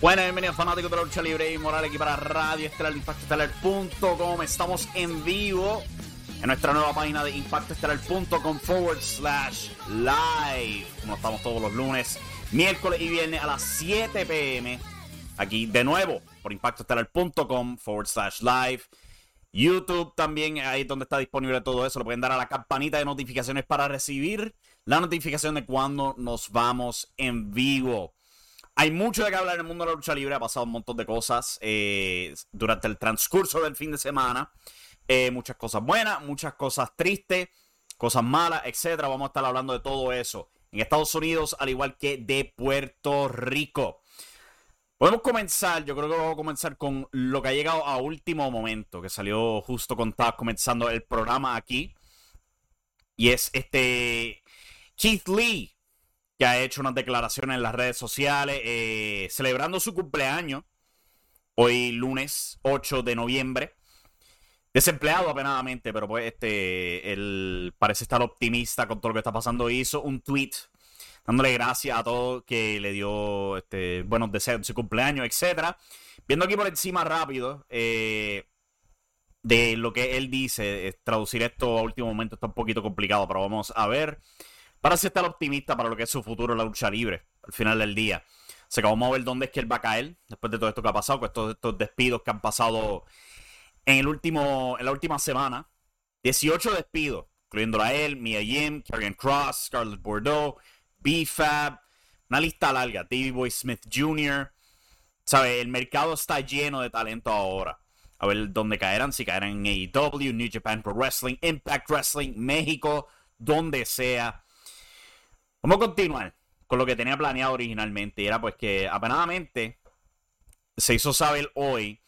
Bueno, bienvenidos fanáticos de la lucha libre y moral aquí para Radio Estelar, impactoestelar.com. Estamos en vivo en nuestra nueva página de impactoestelar.com forward slash live. Como estamos todos los lunes, miércoles y viernes a las 7 pm. Aquí de nuevo por impactoestelar.com forward slash live. YouTube también, ahí es donde está disponible todo eso. Le pueden dar a la campanita de notificaciones para recibir la notificación de cuando nos vamos en vivo. Hay mucho de qué hablar en el mundo de la lucha libre. Ha pasado un montón de cosas eh, durante el transcurso del fin de semana. Eh, muchas cosas buenas, muchas cosas tristes, cosas malas, etcétera. Vamos a estar hablando de todo eso en Estados Unidos, al igual que de Puerto Rico. Podemos comenzar, yo creo que vamos a comenzar con lo que ha llegado a último momento, que salió justo cuando estaba comenzando el programa aquí. Y es este Keith Lee, que ha hecho unas declaraciones en las redes sociales eh, celebrando su cumpleaños, hoy lunes 8 de noviembre. Desempleado apenadamente, pero pues este, él parece estar optimista con todo lo que está pasando. Hizo un tweet dándole gracias a todos que le dio este, buenos deseos de su cumpleaños, etc. Viendo aquí por encima rápido eh, de lo que él dice, traducir esto a último momento está un poquito complicado, pero vamos a ver. Para así estar optimista para lo que es su futuro en la lucha libre al final del día. Se acabó vamos a ver dónde es que él va a caer después de todo esto que ha pasado, con estos, estos despidos que han pasado en, el último, en la última semana. 18 despidos, incluyendo a él, Mia Yim, Karrion Cross, Scarlett Bordeaux, B-Fab, una lista larga, Davey Boy Smith Jr. ¿Sabe? El mercado está lleno de talento ahora. A ver dónde caerán, si caerán en AEW, New Japan Pro Wrestling, Impact Wrestling, México, donde sea. Vamos a continuar con lo que tenía planeado originalmente. Y era pues que apenadamente se hizo saber hoy,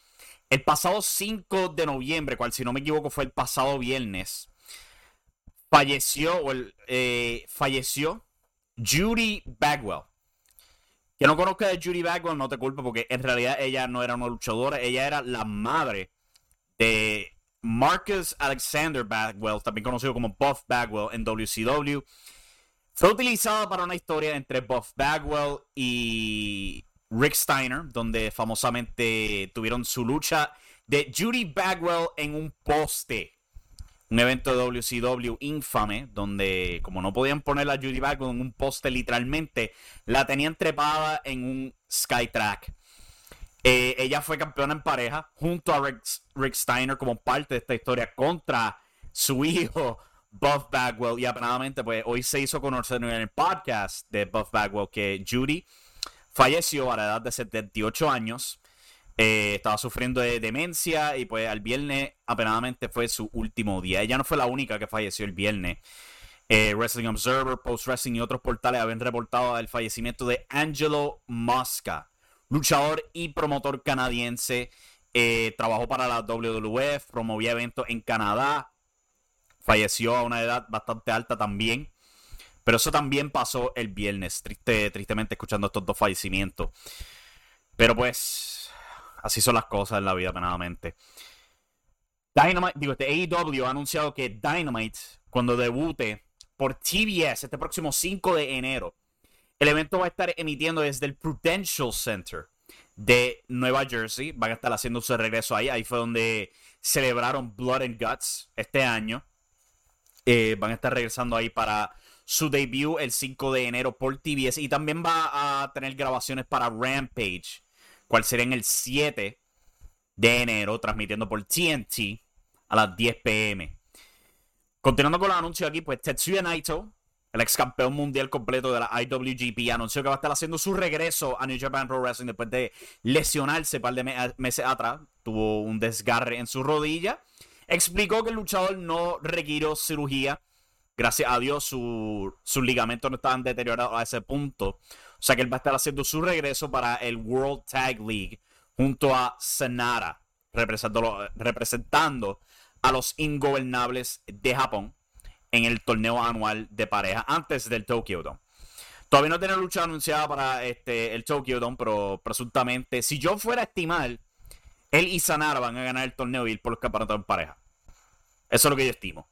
el pasado 5 de noviembre, cual si no me equivoco fue el pasado viernes, falleció, o el, eh, falleció Judy Bagwell. Que no conozca de Judy Bagwell, no te culpo, porque en realidad ella no era una luchadora, ella era la madre de Marcus Alexander Bagwell, también conocido como Buff Bagwell en WCW. Fue utilizada para una historia entre Buff Bagwell y Rick Steiner, donde famosamente tuvieron su lucha de Judy Bagwell en un poste. Un evento de WCW infame, donde como no podían poner a Judy Bagwell en un poste literalmente, la tenían trepada en un Skytrack. Eh, ella fue campeona en pareja junto a Rick, Rick Steiner como parte de esta historia contra su hijo Buff Bagwell. Y apenadamente, pues hoy se hizo conocer en el podcast de Buff Bagwell que Judy falleció a la edad de 78 años. Eh, estaba sufriendo de demencia y pues al viernes apenadamente fue su último día. Ella no fue la única que falleció el viernes. Eh, Wrestling Observer, Post Wrestling y otros portales habían reportado el fallecimiento de Angelo Mosca, luchador y promotor canadiense. Eh, trabajó para la WWF, promovía eventos en Canadá, falleció a una edad bastante alta también. Pero eso también pasó el viernes, triste, tristemente escuchando estos dos fallecimientos. Pero pues, así son las cosas en la vida, penadamente. Dynamite, digo, este AEW ha anunciado que Dynamite, cuando debute por TBS este próximo 5 de enero, el evento va a estar emitiendo desde el Prudential Center de Nueva Jersey. Van a estar haciendo su regreso ahí. Ahí fue donde celebraron Blood and Guts este año. Eh, van a estar regresando ahí para su debut el 5 de enero por TBS. Y también va a tener grabaciones para Rampage, cual será en el 7 de enero, transmitiendo por TNT a las 10 pm. Continuando con los anuncios aquí, pues Tetsuya Naito, el ex campeón mundial completo de la IWGP, anunció que va a estar haciendo su regreso a New Japan Pro Wrestling después de lesionarse un par de meses atrás. Tuvo un desgarre en su rodilla. Explicó que el luchador no requirió cirugía. Gracias a Dios, sus ligamentos no estaban deteriorados a ese punto. O sea que él va a estar haciendo su regreso para el World Tag League junto a Senara, representando a los ingobernables de Japón en el torneo anual de pareja antes del Tokyo Dome. Todavía no tiene lucha anunciada para este, el Tokyo Dome, pero presuntamente, si yo fuera a estimar, él y Sanara van a ganar el torneo y ir por los campeonatos en pareja. Eso es lo que yo estimo.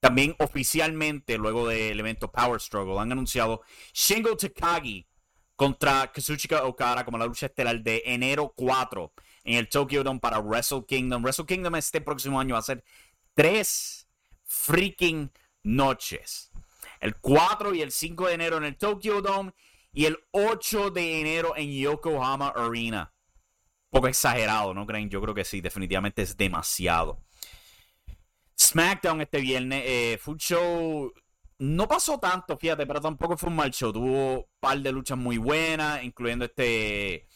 También oficialmente, luego del evento Power Struggle, han anunciado Shingo Takagi contra Kazuchika Okada como la lucha estelar de enero 4 en el Tokyo Dome para Wrestle Kingdom. Wrestle Kingdom este próximo año va a ser tres freaking noches. El 4 y el 5 de enero en el Tokyo Dome y el 8 de enero en Yokohama Arena. Poco exagerado, ¿no creen? Yo creo que sí, definitivamente es demasiado. SmackDown este viernes eh, un show. No pasó tanto, fíjate, pero tampoco fue un mal show. Tuvo un par de luchas muy buenas, incluyendo este.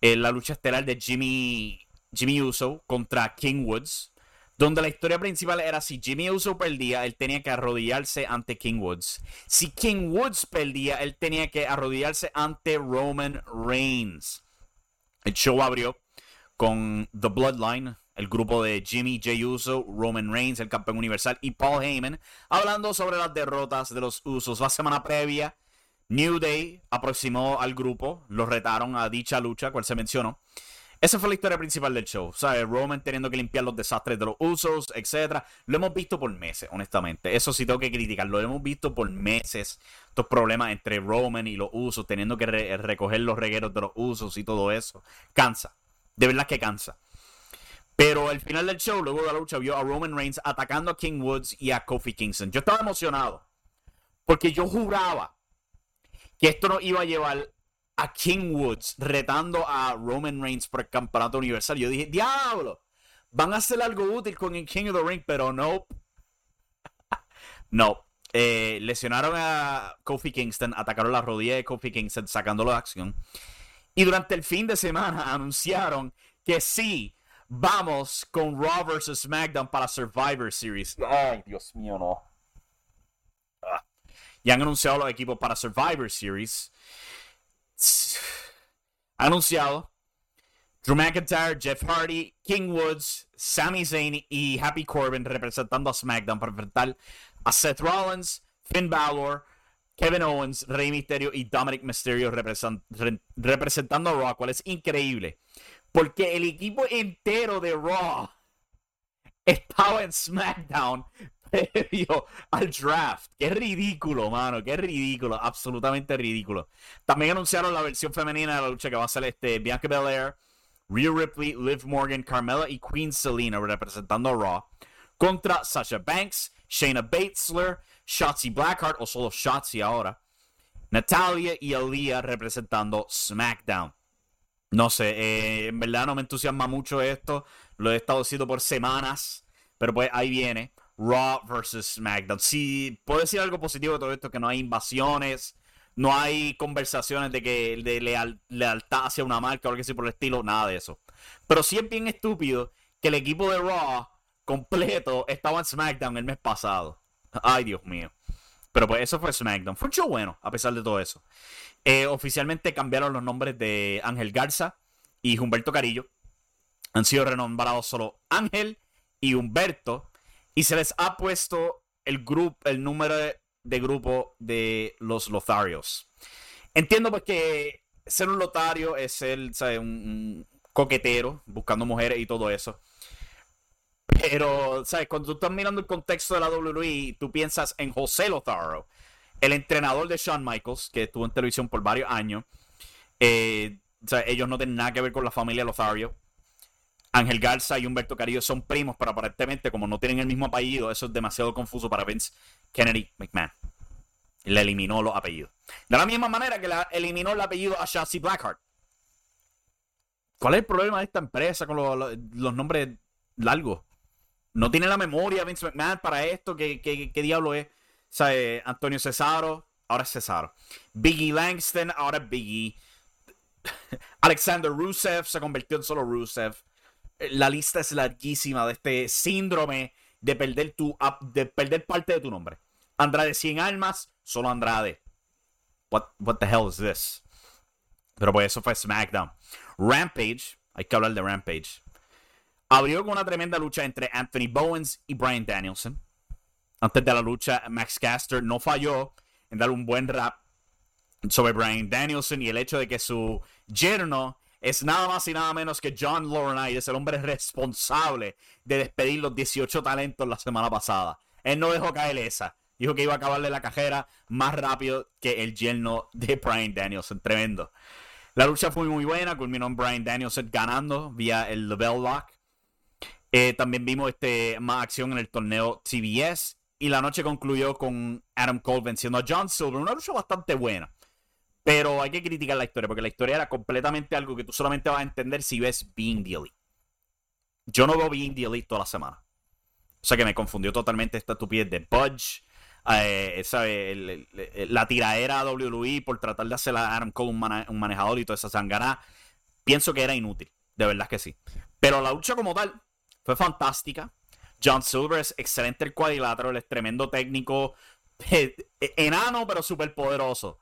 Eh, la lucha estelar de Jimmy, Jimmy Uso contra King Woods. Donde la historia principal era si Jimmy Uso perdía, él tenía que arrodillarse ante King Woods. Si King Woods perdía, él tenía que arrodillarse ante Roman Reigns. El show abrió con The Bloodline, el grupo de Jimmy J. Uso, Roman Reigns, el campeón universal, y Paul Heyman, hablando sobre las derrotas de los Usos. La semana previa, New Day aproximó al grupo, los retaron a dicha lucha, cual se mencionó. Esa fue la historia principal del show. ¿Sabes? Roman teniendo que limpiar los desastres de los usos, etc. Lo hemos visto por meses, honestamente. Eso sí tengo que criticar. Lo hemos visto por meses. Estos problemas entre Roman y los usos, teniendo que recoger los regueros de los usos y todo eso. Cansa. De verdad que cansa. Pero al final del show, luego de la lucha, vio a Roman Reigns atacando a King Woods y a Kofi Kingston. Yo estaba emocionado. Porque yo juraba que esto nos iba a llevar a King Woods retando a Roman Reigns por el campeonato universal. Yo dije, diablo, van a hacer algo útil con el King of the Ring, pero no. no. Eh, lesionaron a Kofi Kingston, atacaron la rodilla de Kofi Kingston, sacándolo de acción. Y durante el fin de semana anunciaron que sí, vamos con Raw vs. SmackDown para Survivor Series. Ay, Dios mío, no. Ah. Ya han anunciado los equipos para Survivor Series anunciado Drew McIntyre, Jeff Hardy, King Woods, Sami Zayn y Happy Corbin representando a SmackDown para enfrentar a Seth Rollins, Finn Balor, Kevin Owens, Rey Mysterio y Dominic Mysterio representando a Raw, cual es increíble. Porque el equipo entero de Raw estaba en SmackDown al draft. Qué ridículo, mano. Qué ridículo. Absolutamente ridículo. También anunciaron la versión femenina de la lucha que va a ser este Bianca Belair, Rhea Ripley, Liv Morgan, Carmella y Queen Selena representando a Raw. Contra Sasha Banks, Shayna Baszler, Shotzi Blackheart o solo Shotzi ahora. Natalia y Aliyah representando SmackDown. No sé, eh, en verdad no me entusiasma mucho esto. Lo he estado diciendo por semanas. Pero pues ahí viene. Raw versus SmackDown. Si puedo decir algo positivo de todo esto, que no hay invasiones, no hay conversaciones de que de lealtad hacia una marca o algo así por el estilo, nada de eso. Pero sí es bien estúpido que el equipo de Raw completo estaba en SmackDown el mes pasado. Ay, Dios mío. Pero pues eso fue SmackDown. Fue un show bueno, a pesar de todo eso. Eh, oficialmente cambiaron los nombres de Ángel Garza y Humberto Carillo. Han sido renombrados solo Ángel y Humberto y se les ha puesto el, grupo, el número de, grupo de los Lotharios. Entiendo pues que ser un lotario es ser un, coquetero, buscando mujeres y todo eso. Pero, ¿sabes? Cuando tú estás mirando el contexto de la WWE, tú piensas en José Lothario, el entrenador de Shawn Michaels, que estuvo en televisión por varios años, eh, O sea, ellos no tienen nada que ver con la familia Lothario. Ángel Garza y Humberto Carillo son primos, pero aparentemente, como no tienen el mismo apellido, eso es demasiado confuso para Vince Kennedy McMahon. Le eliminó los apellidos. De la misma manera que eliminó el apellido a Shotzi Blackheart. ¿Cuál es el problema de esta empresa con los, nombres largos? No tiene la memoria Vince McMahon para esto. ¿Qué, qué, diablo es? O eh, Antonio Cesaro, ahora es Cesaro. Biggie Langston, ahora es Biggie. Alexander Rusev se convirtió en solo Rusev. La lista es larguísima de este síndrome de perder, tu, de perder parte de tu nombre. Andrade 100 almas, solo Andrade. What, what the hell is this? Pero pues eso fue SmackDown. Rampage, hay que hablar de Rampage. Abrió una tremenda lucha entre Anthony Bowens y Brian Danielson. Antes de la lucha, Max Caster no falló en dar un buen rap sobre Brian Danielson y el hecho de que su yerno es nada más y nada menos que John Laurinaitis, el hombre responsable de despedir los 18 talentos la semana pasada. Él no dejó caer esa. Dijo que iba a acabarle la cajera más rápido que el yerno de Brian Danielson. Tremendo. La lucha fue muy buena. Culminó en Brian Danielson ganando vía el Level Lock. Eh, también vimos este, más acción en el torneo TBS. Y la noche concluyó con Adam Cole venciendo a John Silver. Una lucha bastante buena. Pero hay que criticar la historia, porque la historia era completamente algo que tú solamente vas a entender si ves Being the. Yo no veo Being the toda la semana. O sea que me confundió totalmente esta estupidez de Budge. Eh, la tiraera a WWE por tratar de hacer a Adam Cole un, manejador y toda esa sangana. Pienso que era inútil. De verdad que sí. Pero la lucha como tal fue fantástica. John Silver es excelente el cuadrilátero, él es tremendo técnico, enano pero súper poderoso.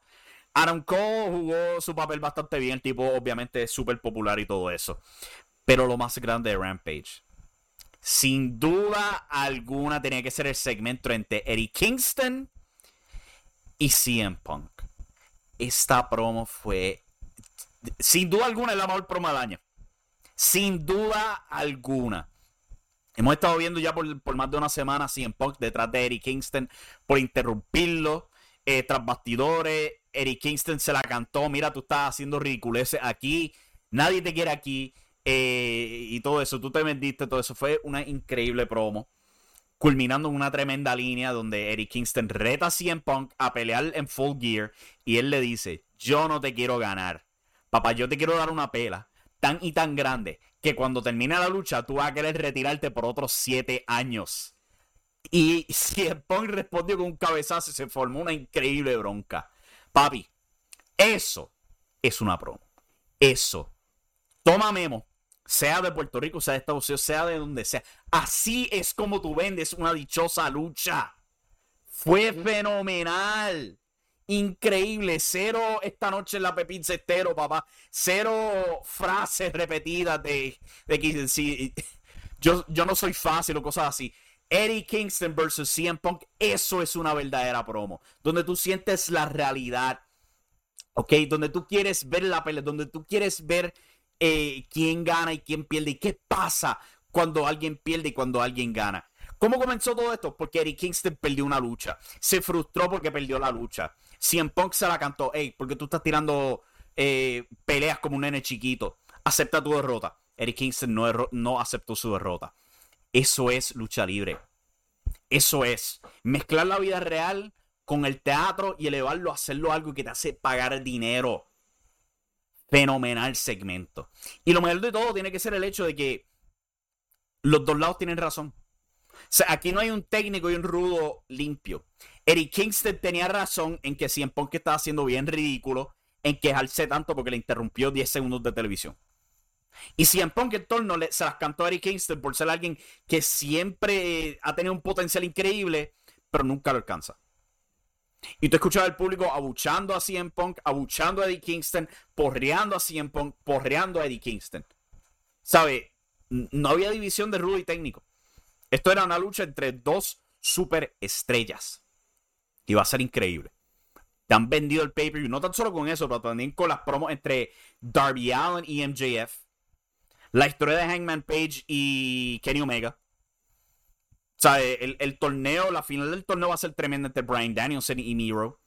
Adam Cole jugó su papel bastante bien. El tipo, obviamente, es súper popular y todo eso. Pero lo más grande de Rampage. Sin duda alguna tenía que ser el segmento entre Eddie Kingston y CM Punk. Esta promo fue. Sin duda alguna, es la mejor promo del año. Sin duda alguna. Hemos estado viendo ya por, más de una semana CM Punk detrás de Eddie Kingston por interrumpirlo eh, tras bastidores. Eric Kingston se la cantó. Mira, tú estás haciendo ridiculeces aquí. Nadie te quiere aquí. Eh, y todo eso. Tú te vendiste, todo eso. Fue una increíble promo. Culminando en una tremenda línea donde Eric Kingston reta a CM Punk a pelear en full gear. Y él le dice: Yo no te quiero ganar. Papá, yo te quiero dar una pela tan y tan grande que cuando termine la lucha tú vas a querer retirarte por otros siete años. Y CM Punk respondió con un cabezazo y se formó una increíble bronca. Papi, eso es una promo. Eso. Toma memo. Sea de Puerto Rico, sea de Estados Unidos, sea de donde sea. Así es como tú vendes una dichosa lucha. Fue fenomenal. Increíble. Cero esta noche en la Pepín Cestero, papá. Cero frases repetidas de, de que si, yo, yo no soy fácil o cosas así. Eddie Kingston versus CM Punk, eso es una verdadera promo. Donde tú sientes la realidad. ¿Ok? Donde tú quieres ver la pelea, donde tú quieres ver eh, quién gana y quién pierde y qué pasa cuando alguien pierde y cuando alguien gana. ¿Cómo comenzó todo esto? Porque Eddie Kingston perdió una lucha. Se frustró porque perdió la lucha. CM Punk se la cantó. Hey, porque tú estás tirando eh, peleas como un nene chiquito. Acepta tu derrota. Eddie Kingston no, no aceptó su derrota. Eso es lucha libre. Eso es mezclar la vida real con el teatro y elevarlo hacerlo algo que te hace pagar dinero. Fenomenal segmento. Y lo mejor de todo tiene que ser el hecho de que los dos lados tienen razón. O sea, aquí no hay un técnico y un rudo limpio. Eric Kingston tenía razón en que Cien Punk estaba haciendo bien ridículo en quejarse tanto porque le interrumpió 10 segundos de televisión. Y si en Punk el torno se las cantó a Eric Kingston por ser alguien que siempre ha tenido un potencial increíble, pero nunca lo alcanza. Y tú escuchas al público abuchando a CM Punk, abuchando a Eddie Kingston, porreando a CM Punk, porreando a Eddie Kingston. ¿Sabe? No había división de rudo y técnico. Esto era una lucha entre dos superestrellas. Y va a ser increíble. Te han vendido el pay-per-view, no tan solo con eso, pero también con las promos entre Darby Allen y MJF la historia de Hangman Page y Kenny Omega. O el, torneo, la final del torneo va a ser tremenda entre Brian Danielson y Miro.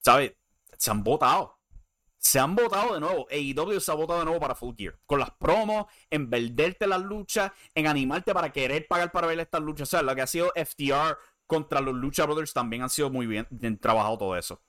¿Sabes? Se han votado. se han votado de nuevo. AEW se ha votado de nuevo para Full Gear. Con las promos, en venderte las luchas, en animarte para querer pagar para ver estas luchas. O sea, lo que ha sido FTR contra los Lucha Brothers también han sido muy bien, bien trabajado todo eso.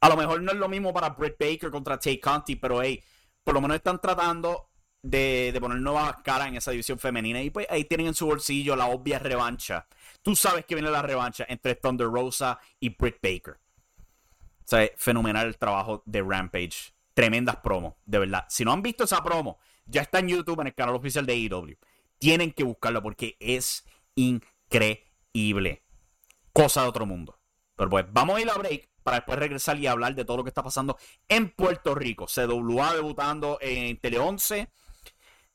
A lo mejor no es lo mismo para Britt Baker contra Tay Conti, pero hey, por lo menos están tratando de, de, poner nuevas caras en esa división femenina. Y pues ahí tienen en su bolsillo la obvia revancha. Tú sabes que viene la revancha entre Thunder Rosa y Britt Baker. O sea, fenomenal el trabajo de Rampage. Tremendas promos, de verdad. Si no han visto esa promo, ya está en YouTube, en el canal oficial de AEW. Tienen que buscarlo porque es increíble. Cosa de otro mundo. Pero pues, vamos a ir a break para después regresar y hablar de todo lo que está pasando en Puerto Rico. CWA debutando en Tele 11.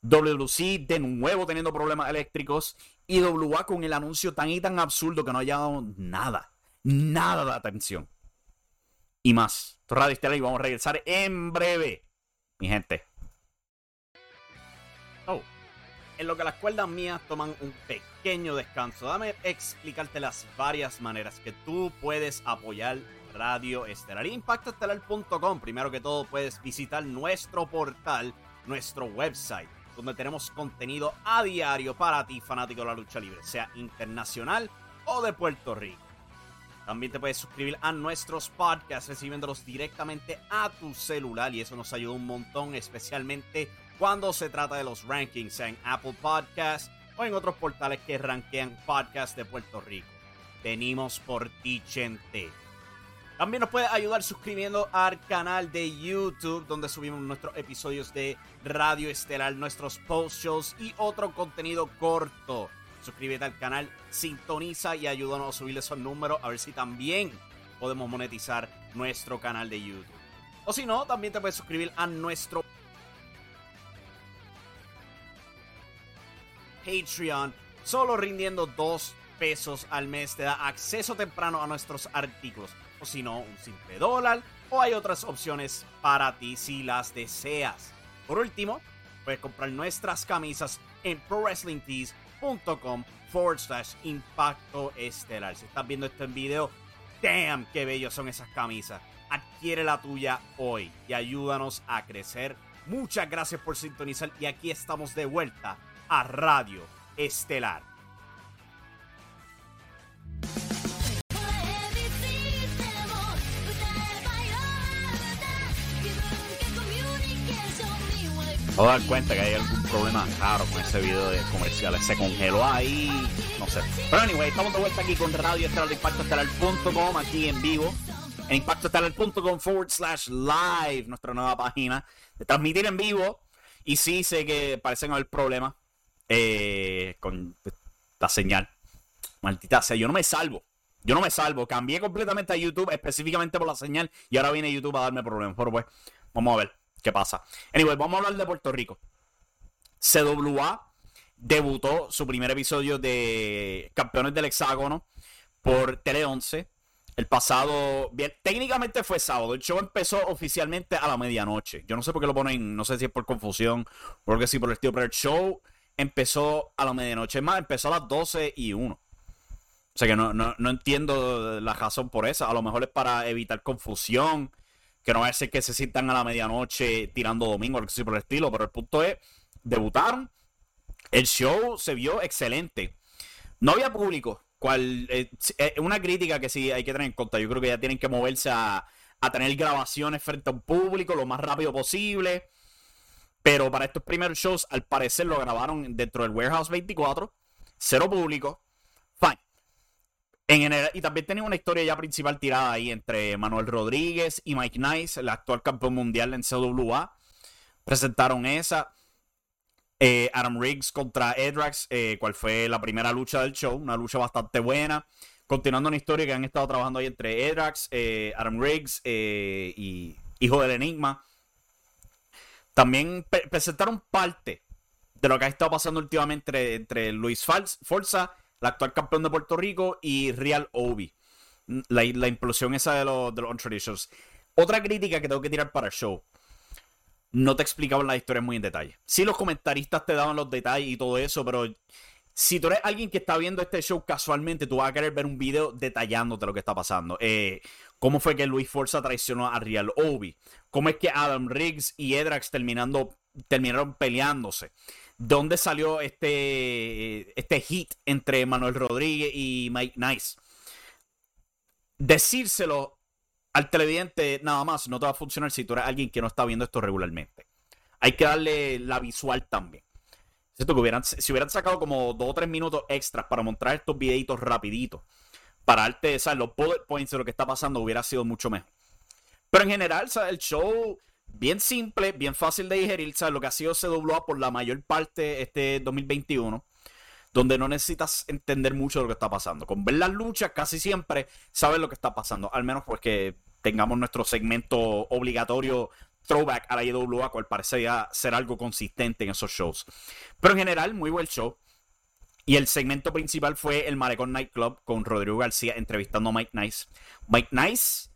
WC de nuevo teniendo problemas eléctricos. Y WA con el anuncio tan y tan absurdo que no ha llamado nada. Nada de atención. Y más. Radio Estela y vamos a regresar en breve. Mi gente. Oh. En lo que las cuerdas mías toman un pequeño descanso, dame explicarte las varias maneras que tú puedes apoyar Radio Estelar. Impactoestelar.com. Primero que todo, puedes visitar nuestro portal, nuestro website, donde tenemos contenido a diario para ti, fanático de la lucha libre, sea internacional o de Puerto Rico. También te puedes suscribir a nuestros podcasts recibiéndolos directamente a tu celular y eso nos ayuda un montón, especialmente cuando se trata de los rankings, sea en Apple Podcasts o en otros portales que rankean podcasts de Puerto Rico. Venimos por ti, gente. También nos puedes ayudar suscribiendo al canal de YouTube, donde subimos nuestros episodios de Radio Estelar, nuestros post shows y otro contenido corto. Suscríbete al canal, sintoniza y ayúdanos a subir esos números, a ver si también podemos monetizar nuestro canal de YouTube. O si no, también te puedes suscribir a nuestro Patreon, solo rindiendo dos pesos al mes te da acceso temprano a nuestros artículos o si no, un simple dólar, o hay otras opciones para ti si las deseas. Por último, puedes comprar nuestras camisas en prowrestlingtees.com forward slash impacto estelar. Si estás viendo esto en video, damn, qué bellos son esas camisas. Adquiere la tuya hoy y ayúdanos a crecer. Muchas gracias por sintonizar y aquí estamos de vuelta a Radio Estelar. A dar cuenta que hay algún problema raro con ese video de comerciales. Se congeló ahí, no sé. Pero anyway, estamos de vuelta aquí con Radio Estelar de ImpactoEstelar.com, aquí en vivo. En ImpactoEstelar.com forward slash live, nuestra nueva página de transmitir en vivo. Y sí, sé que parecen haber problemas eh, con la señal. Maldita sea, yo no me salvo. Yo no me salvo. Cambié completamente a YouTube específicamente por la señal y ahora viene YouTube a darme problemas. Pero pues, vamos a ver qué pasa. Anyway, vamos a hablar de Puerto Rico. CWA debutó su primer episodio de Campeones del Hexágono por Tele 11. El pasado, bien, técnicamente fue sábado. El show empezó oficialmente a la medianoche. Yo no sé por qué lo ponen, no sé si es por confusión, porque sí por el estilo, pero el show empezó a la medianoche. Es más, empezó a las 12 y 1. O sea que no, no, no entiendo la razón por eso. A lo mejor es para evitar confusión que no va a ser que se sientan a la medianoche tirando domingo, algo así por el estilo, pero el punto es, debutaron, el show se vio excelente. No había público, cual eh, es una crítica que sí hay que tener en cuenta. Yo creo que ya tienen que moverse a, a tener grabaciones frente a un público lo más rápido posible. Pero para estos primeros shows, al parecer lo grabaron dentro del Warehouse 24, cero público. Fine y también tenía una historia ya principal tirada ahí entre Manuel Rodríguez y Mike Nice, el actual campeón mundial en CWA. Presentaron esa. Eh, Adam Riggs contra Edrax, eh, cual fue la primera lucha del show, una lucha bastante buena. Continuando una historia que han estado trabajando ahí entre Edrax, eh, Adam Riggs y Hijo del Enigma. También presentaron parte de lo que ha estado pasando últimamente entre, entre Luis Forza el actual campeón de Puerto Rico, y Real Obi. La, implosión esa de los, de los Otra crítica que tengo que tirar para el show. No te explicaban las historias muy en detalle. Sí, los comentaristas te daban los detalles y todo eso, pero si tú eres alguien que está viendo este show casualmente, tú vas a querer ver un video detallándote lo que está pasando. Eh, cómo fue que Luis Forza traicionó a Real Obi. Cómo es que Adam Riggs y Edrax terminando, terminaron peleándose. ¿Dónde salió este, este hit entre Manuel Rodríguez y Mike Nice? Decírselo al televidente nada más no te va a funcionar si tú eres alguien que no está viendo esto regularmente. Hay que darle la visual también. Que hubieran, si hubieran sacado como dos o tres minutos extras para mostrar estos videitos rapiditos, para darte, ¿sabes? Los bullet points de lo que está pasando hubiera sido mucho mejor. Pero en general, ¿sabes? El show bien simple, bien fácil de digerir, ¿sabes? Lo que ha sido CWA por la mayor parte este 2021 donde no necesitas entender mucho lo que está pasando. Con ver las luchas casi siempre sabes lo que está pasando. Al menos pues que tengamos nuestro segmento obligatorio throwback a la IWA, cual parecía ser algo consistente en esos shows. Pero en general, muy buen show. Y el segmento principal fue el Malecón Nightclub con Rodrigo García entrevistando a Mike Nice. Mike Nice,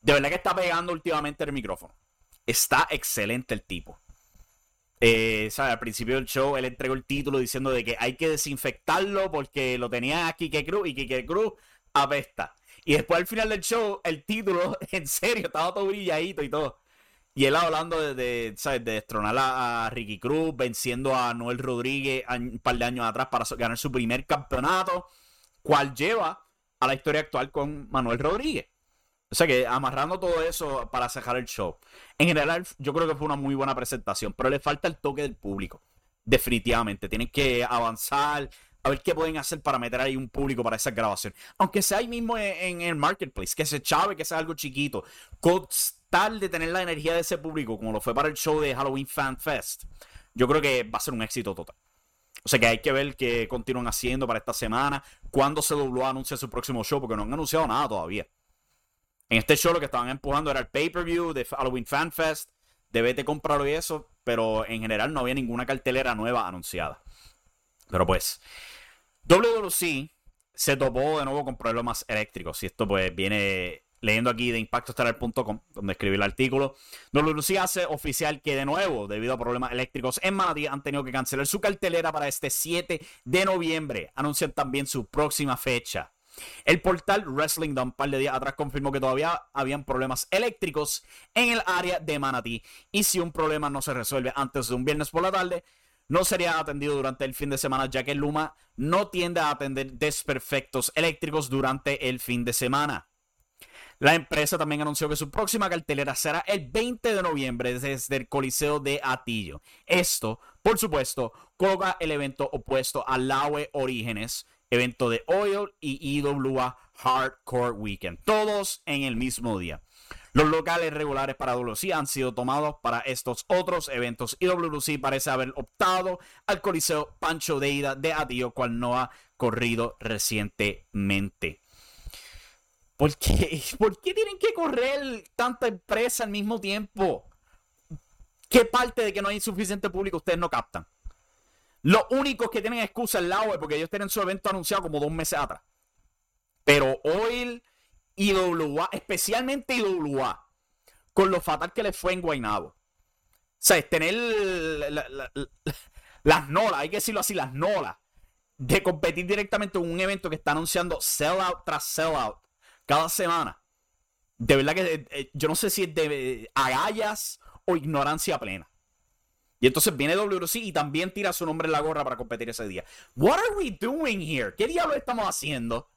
de verdad que está pegando últimamente el micrófono. Está excelente el tipo. Eh, Al principio del show él entregó el título diciendo de que hay que desinfectarlo porque lo tenía Kike Cruz y Kike Cruz apesta. Y después al final del show, el título, en serio, estaba todo brilladito y todo. Y él hablando de, de, ¿sabes? de destronar a, Ricky Cruz, venciendo a Noel Rodríguez un par de años atrás para ganar su primer campeonato, cual lleva a la historia actual con Manuel Rodríguez. O sea que amarrando todo eso para cerrar el show. En general, yo creo que fue una muy buena presentación, pero le falta el toque del público. Definitivamente. Tienen que avanzar, a ver qué pueden hacer para meter ahí un público para esa grabación. Aunque sea ahí mismo en, el marketplace, que se chave, que sea algo chiquito de tener la energía de ese público, como lo fue para el show de Halloween Fan Fest, yo creo que va a ser un éxito total. O sea que hay que ver qué continúan haciendo para esta semana, cuándo se dobló anuncia su próximo show, porque no han anunciado nada todavía. En este show lo que estaban empujando era el pay-per-view de Halloween Fan Fest, de comprarlo y eso, pero en general no había ninguna cartelera nueva anunciada. Pero pues, WWC se topó de nuevo con problemas eléctricos. Y esto pues viene leyendo aquí de impactostellar.com, donde escribí el artículo, WC hace oficial que de nuevo, debido a problemas eléctricos en Manatí, han tenido que cancelar su cartelera para este 7 de noviembre. Anuncian también su próxima fecha. El portal Wrestling un par de días atrás confirmó que todavía habían problemas eléctricos en el área de Manatí y si un problema no se resuelve antes de un viernes por la tarde, no sería atendido durante el fin de semana, ya que Luma no tiende a atender desperfectos eléctricos durante el fin de semana. La empresa también anunció que su próxima cartelera será el 20 de noviembre desde el Coliseo de Atillo. Esto, por supuesto, coloca el evento opuesto al Laue Orígenes, evento de Oil y IWA Hardcore Weekend, todos en el mismo día. Los locales regulares para WC han sido tomados para estos otros eventos y WC parece haber optado al Coliseo Pancho Deida de Atillo, cual no ha corrido recientemente. ¿Por qué? ¿Por qué tienen que correr tanta empresa al mismo tiempo? ¿Qué parte de que no hay suficiente público ustedes no captan? Los únicos que tienen excusa es porque ellos tienen su evento anunciado como dos meses atrás. Pero Oil y IWA, especialmente IWA, con lo fatal que les fue en Guaynabo. O sea, es tener las nolas, hay que decirlo así, las nolas, de competir directamente en un evento que está anunciando sellout tras sellout cada semana. De verdad que eh, eh, yo no sé si es de agallas o ignorancia plena. Y entonces viene WC y también tira su nombre en la gorra para competir ese día. What are we doing here? ¿Qué diablos estamos haciendo?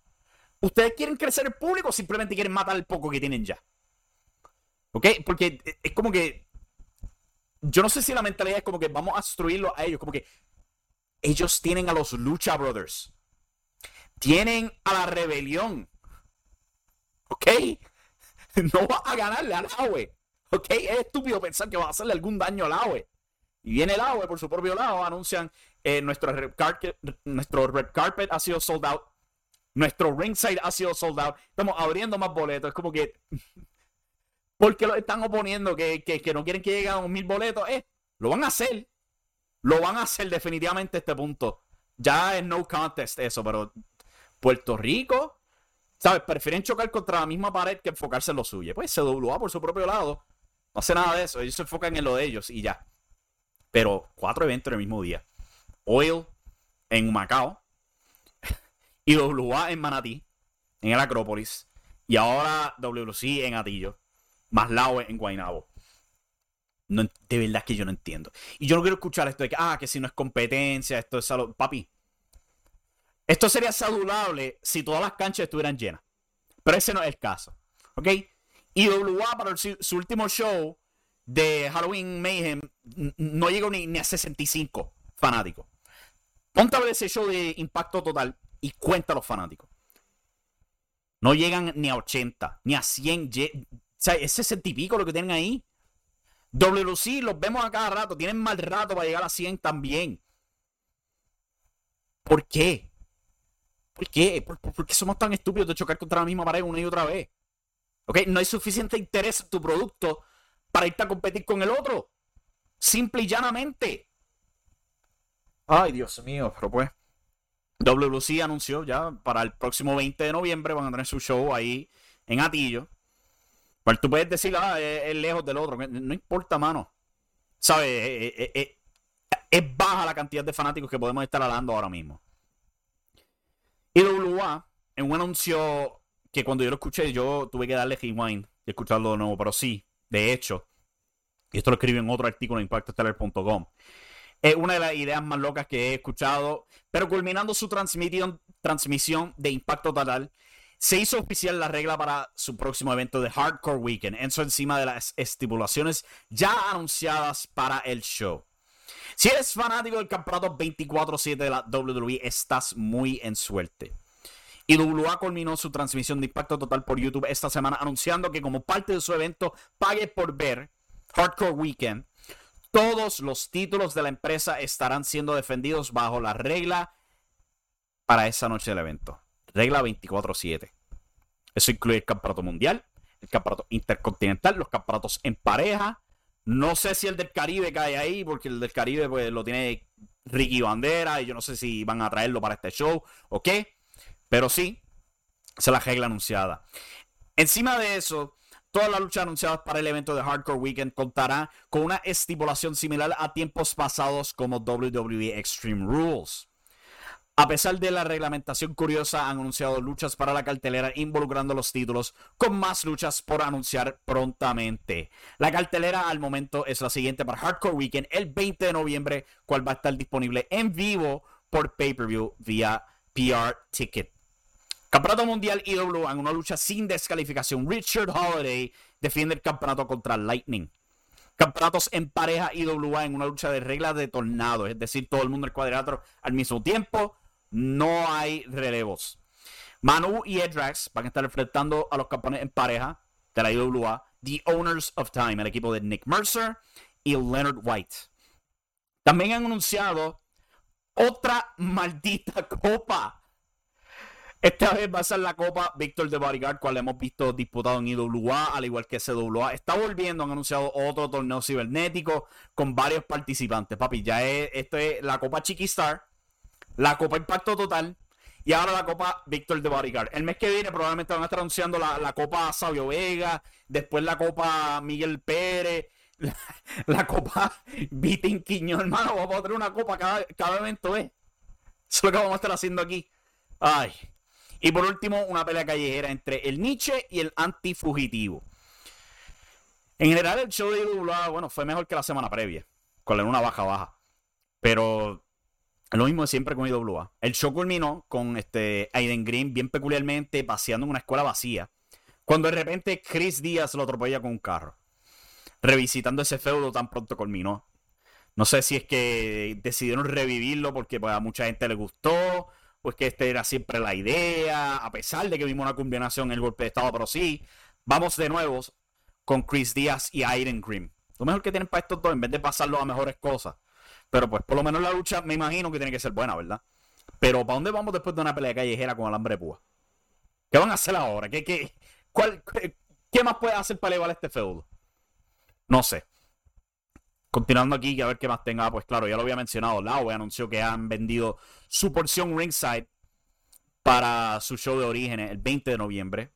¿Ustedes quieren crecer el público o simplemente quieren matar el poco que tienen ya? ¿Ok? Porque eh, es como que. Yo no sé si la mentalidad es como que vamos a destruirlo a ellos. Como que ellos tienen a los Lucha Brothers. Tienen a la rebelión. ¿Ok? No va a ganarle al AWE. ¿Ok? Es estúpido pensar que va a hacerle algún daño al AWE. Y viene el AWE por su propio lado, anuncian eh, nuestro, red carpet, nuestro red carpet ha sido sold out. Nuestro ringside ha sido sold out. Estamos abriendo más boletos. Es como que. ¿Por qué lo están oponiendo? Que, que, no quieren que lleguen a mil boletos. Eh, lo van a hacer. Lo van a hacer definitivamente este punto. Ya es no contest eso, pero Puerto Rico ¿Sabes? Prefieren chocar contra la misma pared que enfocarse en lo suyo. Pues CWA por su propio lado. No hace nada de eso. Ellos se enfocan en lo de ellos y ya. Pero cuatro eventos en el mismo día. Oil en Macao. IWA en Manatí, en el Acrópolis, y ahora WC en Atillo, más Laue en Guaynabo. No, de verdad que yo no entiendo. Y yo no quiero escuchar esto de que, ah, que si no es competencia, esto es salud. Papi, esto sería saludable si todas las canchas estuvieran llenas. Pero ese no es el caso. ¿Ok? IWA para su, último show de Halloween Mayhem no llegó ni, ni a 65 fanáticos. Ponte a ver ese show de impacto total y cuenta a los fanáticos. No llegan ni a 80, ni a 100. O sea, es 60 y pico lo que tienen ahí. WC los vemos a cada rato. Tienen mal rato para llegar a 100 también. ¿Por qué? ¿Por qué? ¿Por, qué somos tan estúpidos de chocar contra la misma pared una y otra vez? ¿Ok? No hay suficiente interés en tu producto para irte a competir con el otro. Simple y llanamente. Ay, Dios mío, pero pues. WC anunció ya para el próximo 20 de noviembre van a tener su show ahí en Atillo. Pues tú puedes decir, ah, es, lejos del otro. No importa, mano. ¿Sabes? Eh, eh, eh, es baja la cantidad de fanáticos que podemos estar hablando ahora mismo. Y WA, en un anuncio que cuando yo lo escuché, yo tuve que darle rewind y escucharlo de nuevo, pero sí, de hecho, y esto lo escribí en otro artículo en impactostellar.com, es una de las ideas más locas que he escuchado, pero culminando su transmisión, de Impacto Total, se hizo oficial la regla para su próximo evento de Hardcore Weekend, eso encima de las estipulaciones ya anunciadas para el show. Si eres fanático del campeonato 24-7 de la WWE, estás muy en suerte. Y WA culminó su transmisión de impacto total por YouTube esta semana anunciando que como parte de su evento Pague por Ver Hardcore Weekend, todos los títulos de la empresa estarán siendo defendidos bajo la regla para esa noche del evento. Regla 24-7. Eso incluye el campeonato mundial, el campeonato intercontinental, los campeonatos en pareja, no sé si el del Caribe cae ahí, porque el del Caribe pues, lo tiene Ricky Bandera y yo no sé si van a traerlo para este show o qué. Pero sí, es la regla anunciada. Encima de eso, todas las luchas anunciadas para el evento de Hardcore Weekend contará con una estipulación similar a tiempos pasados como WWE Extreme Rules. A pesar de la reglamentación curiosa, han anunciado luchas para la cartelera involucrando los títulos, con más luchas por anunciar prontamente. La cartelera al momento es la siguiente para Hardcore Weekend el 20 de noviembre, cual va a estar disponible en vivo por pay-per-view vía PR Ticket. Campeonato Mundial IWA en una lucha sin descalificación. Richard Holiday defiende el campeonato contra Lightning. Campeonatos en pareja IWA en una lucha de reglas de tornado, es decir, todo el mundo en el cuadrilátero al mismo tiempo no hay relevos. Manu y Edrax van a estar enfrentando a los campeones en pareja de la IWA, The Owners of Time, el equipo de Nick Mercer y Leonard White. También han anunciado otra maldita copa. Esta vez va a ser la Copa Víctor de Bodyguard, cual hemos visto disputado en IWA, al igual que CWA. Está volviendo, han anunciado otro torneo cibernético con varios participantes. Papi, ya es, esto es la Copa Chiquistar la Copa Impacto Total y ahora la Copa Víctor de Bodyguard. El mes que viene probablemente van a estar anunciando la, Copa Sabio Vega, después la Copa Miguel Pérez, la, Copa Vitín Quiñón, hermano. Vamos a tener una copa cada, cada evento, ¿eh? Eso es lo que vamos a estar haciendo aquí. Ay. Y por último, una pelea callejera entre el Nietzsche y el antifugitivo. En general, el show de IWA, bueno, fue mejor que la semana previa, con una baja baja. Pero lo mismo siempre con IWA. El show culminó con este Aiden Green bien peculiarmente paseando en una escuela vacía. Cuando de repente Chris Díaz lo atropella con un carro. Revisitando ese feudo tan pronto culminó. No sé si es que decidieron revivirlo porque pues, a mucha gente le gustó. O es que esta era siempre la idea. A pesar de que vimos una combinación en el golpe de estado. Pero sí, vamos de nuevo con Chris Díaz y Aiden Green. Lo mejor que tienen para estos dos, en vez de pasarlo a mejores cosas pero pues por lo menos la lucha me imagino que tiene que ser buena, ¿verdad? Pero ¿para dónde vamos después de una pelea callejera con alambre de púa? ¿Qué van a hacer ahora? ¿Qué, qué, cuál, qué, más puede hacer para elevar este feudo? No sé. Continuando aquí, a ver qué más tenga. Pues claro, ya lo había mencionado. Laue anunció que han vendido su porción ringside para su show de orígenes el 20 de noviembre.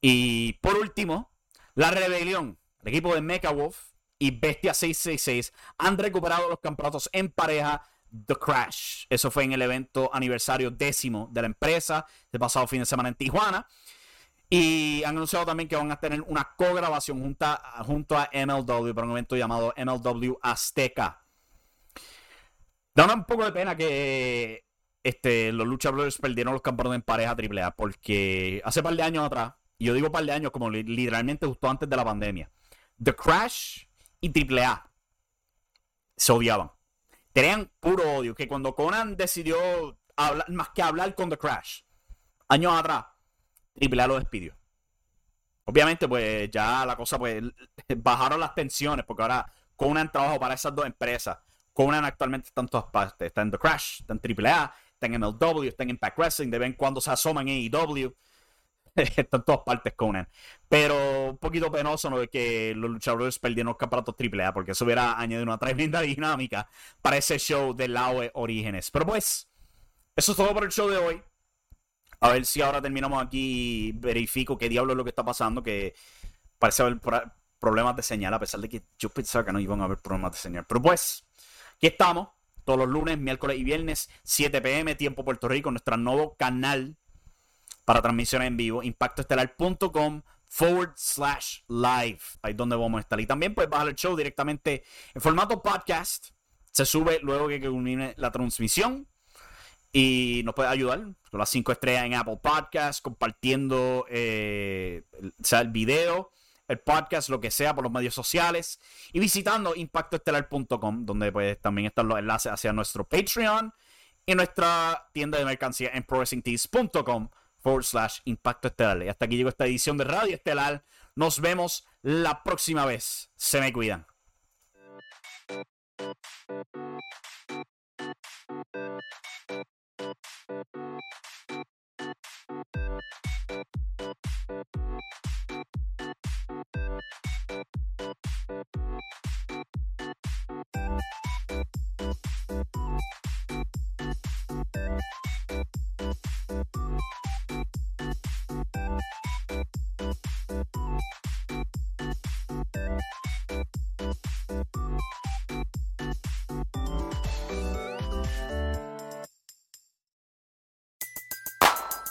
Y por último, la rebelión. El equipo de Mecha Wolf y Bestia 666 han recuperado los campeonatos en pareja The Crash. Eso fue en el evento aniversario décimo de la empresa, el pasado fin de semana en Tijuana. Y han anunciado también que van a tener una co-grabación junto a MLW para un evento llamado MLW Azteca. Da un poco de pena que este, los Lucha Brothers perdieron los campeones en pareja AAA porque hace par de años atrás, y yo digo par de años como literalmente justo antes de la pandemia, The Crash y AAA se odiaban. Tenían puro odio. Que cuando Conan decidió hablar, más que hablar con The Crash, años atrás, AAA lo despidió. Obviamente, pues ya la cosa, pues bajaron las tensiones porque ahora Conan trabaja para esas dos empresas. Conan actualmente está en todas partes. Está en The Crash, está en AAA, está en MLW, está en Impact Wrestling. De vez en cuando se asoman en AEW. está en todas partes Conan. Pero un poquito penoso ¿no? que los luchadores perdieron los campeonatos AAA porque eso hubiera añadido una tremenda dinámica para ese show de de Orígenes. Pero pues, eso es todo por el show de hoy. A ver si ahora terminamos aquí y verifico qué diablo es lo que está pasando, que parece haber problemas de señal, a pesar de que yo pensaba que no iban a haber problemas de señal. Pero pues, aquí estamos, todos los lunes, miércoles y viernes, 7 pm, tiempo Puerto Rico, nuestro nuevo canal para transmisiones en vivo, impactoestelar.com forward slash live, ahí es donde vamos a estar. Y también puedes bajar el show directamente en formato podcast, se sube luego que culmine la transmisión y nos puede ayudar con las cinco estrellas en Apple Podcast, compartiendo eh, sea el video, el podcast, lo que sea, por los medios sociales. Y visitando impactoestelar.com, donde pues, también están los enlaces hacia nuestro Patreon y nuestra tienda de mercancía en progressingtees.com forward slash impacto estelar. Y hasta aquí llegó esta edición de Radio Estelar. Nos vemos la próxima vez. Se me cuidan.